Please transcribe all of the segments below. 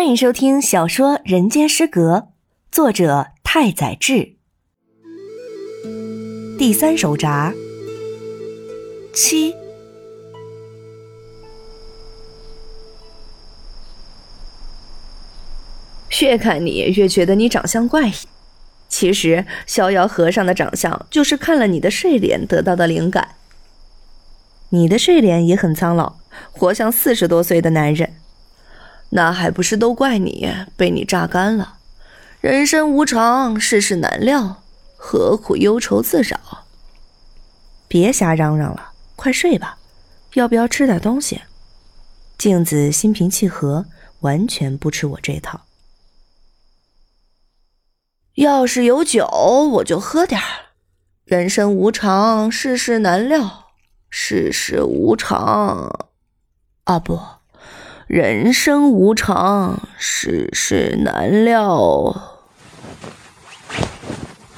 欢迎收听小说《人间失格》，作者太宰治。第三手札七。越看你越觉得你长相怪异。其实，逍遥和尚的长相就是看了你的睡脸得到的灵感。你的睡脸也很苍老，活像四十多岁的男人。那还不是都怪你被你榨干了？人生无常，世事难料，何苦忧愁自扰？别瞎嚷嚷了，快睡吧。要不要吃点东西？镜子心平气和，完全不吃我这套。要是有酒，我就喝点儿。人生无常，世事难料，世事无常，啊不。人生无常，世事难料。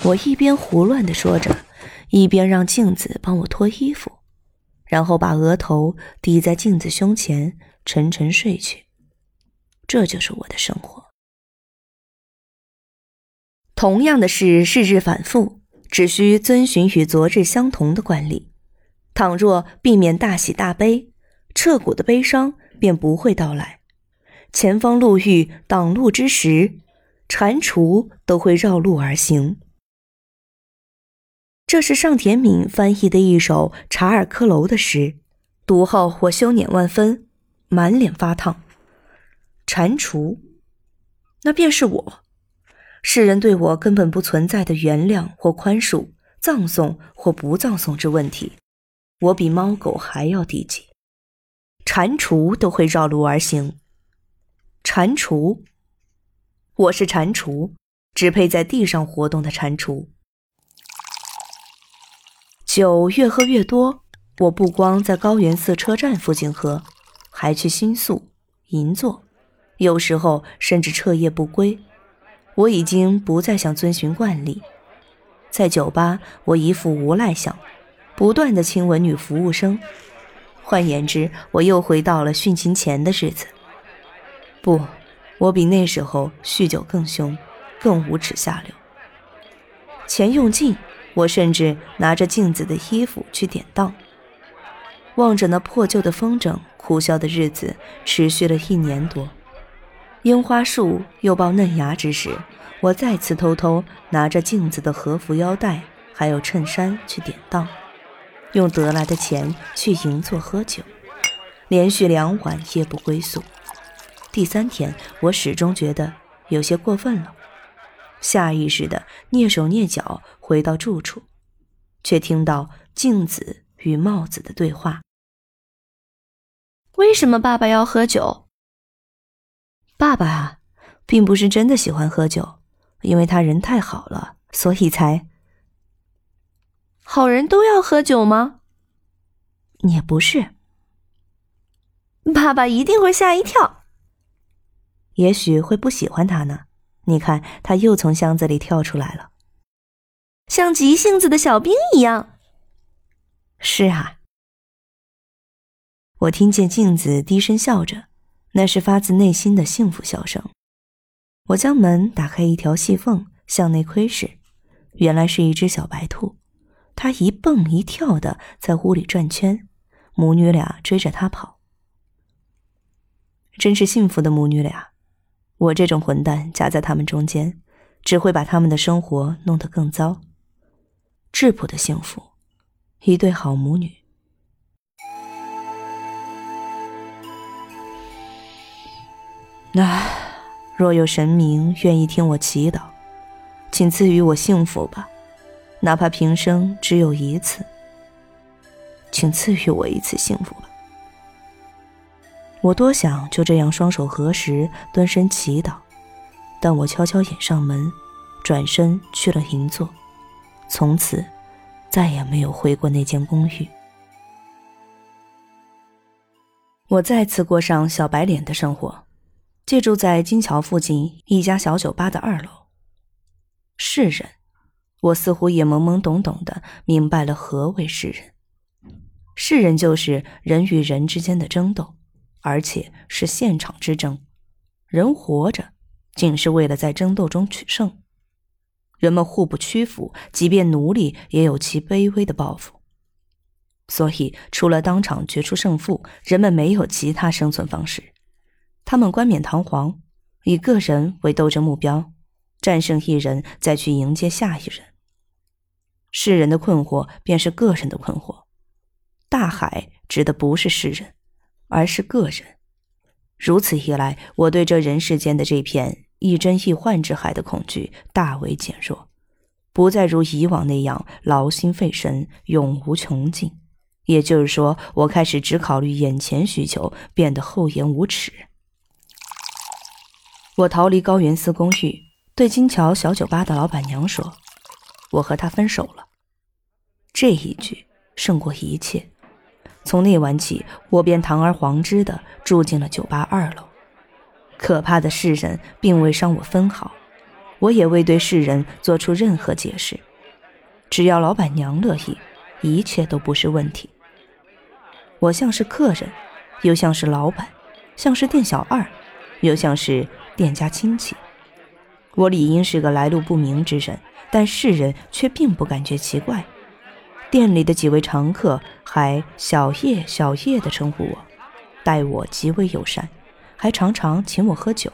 我一边胡乱的说着，一边让镜子帮我脱衣服，然后把额头抵在镜子胸前，沉沉睡去。这就是我的生活。同样的事，日日反复，只需遵循与昨日相同的惯例。倘若避免大喜大悲，彻骨的悲伤。便不会到来。前方路遇挡路之时，蟾蜍都会绕路而行。这是上田敏翻译的一首查尔克楼的诗，读后我羞赧万分，满脸发烫。蟾蜍，那便是我。世人对我根本不存在的原谅或宽恕、葬送或不葬送之问题，我比猫狗还要低级。蟾蜍都会绕路而行。蟾蜍，我是蟾蜍，只配在地上活动的蟾蜍。酒越喝越多，我不光在高原寺车站附近喝，还去新宿、银座，有时候甚至彻夜不归。我已经不再想遵循惯例，在酒吧，我一副无赖相，不断的亲吻女服务生。换言之，我又回到了殉情前的日子。不，我比那时候酗酒更凶，更无耻下流。钱用尽，我甚至拿着镜子的衣服去典当。望着那破旧的风筝，苦笑的日子持续了一年多。樱花树又爆嫩芽之时，我再次偷偷拿着镜子的和服腰带，还有衬衫去典当。用得来的钱去银座喝酒，连续两晚夜不归宿。第三天，我始终觉得有些过分了，下意识的蹑手蹑脚回到住处，却听到镜子与帽子的对话：“为什么爸爸要喝酒？爸爸啊，并不是真的喜欢喝酒，因为他人太好了，所以才……”好人都要喝酒吗？也不是。爸爸一定会吓一跳，也许会不喜欢他呢。你看，他又从箱子里跳出来了，像急性子的小兵一样。是啊，我听见镜子低声笑着，那是发自内心的幸福笑声。我将门打开一条细缝，向内窥视，原来是一只小白兔。他一蹦一跳的在屋里转圈，母女俩追着他跑。真是幸福的母女俩，我这种混蛋夹在他们中间，只会把他们的生活弄得更糟。质朴的幸福，一对好母女。那若有神明愿意听我祈祷，请赐予我幸福吧。哪怕平生只有一次，请赐予我一次幸福吧。我多想就这样双手合十，蹲身祈祷，但我悄悄掩上门，转身去了银座，从此再也没有回过那间公寓。我再次过上小白脸的生活，借住在金桥附近一家小酒吧的二楼。是人。我似乎也懵懵懂懂的明白了何为世人。世人就是人与人之间的争斗，而且是现场之争，人活着，仅是为了在争斗中取胜。人们互不屈服，即便奴隶也有其卑微的抱负。所以，除了当场决出胜负，人们没有其他生存方式。他们冠冕堂皇，以个人为斗争目标，战胜一人，再去迎接下一人。世人的困惑便是个人的困惑。大海指的不是世人，而是个人。如此一来，我对这人世间的这片亦真亦幻之海的恐惧大为减弱，不再如以往那样劳心费神，永无穷尽。也就是说，我开始只考虑眼前需求，变得厚颜无耻。我逃离高原寺公寓，对金桥小酒吧的老板娘说：“我和他分手了。”这一句胜过一切。从那晚起，我便堂而皇之的住进了酒吧二楼。可怕的世人并未伤我分毫，我也未对世人做出任何解释。只要老板娘乐意。一切都不是问题。我像是客人，又像是老板，像是店小二，又像是店家亲戚。我理应是个来路不明之人，但世人却并不感觉奇怪。店里的几位常客还小叶、小叶的称呼我，待我极为友善，还常常请我喝酒。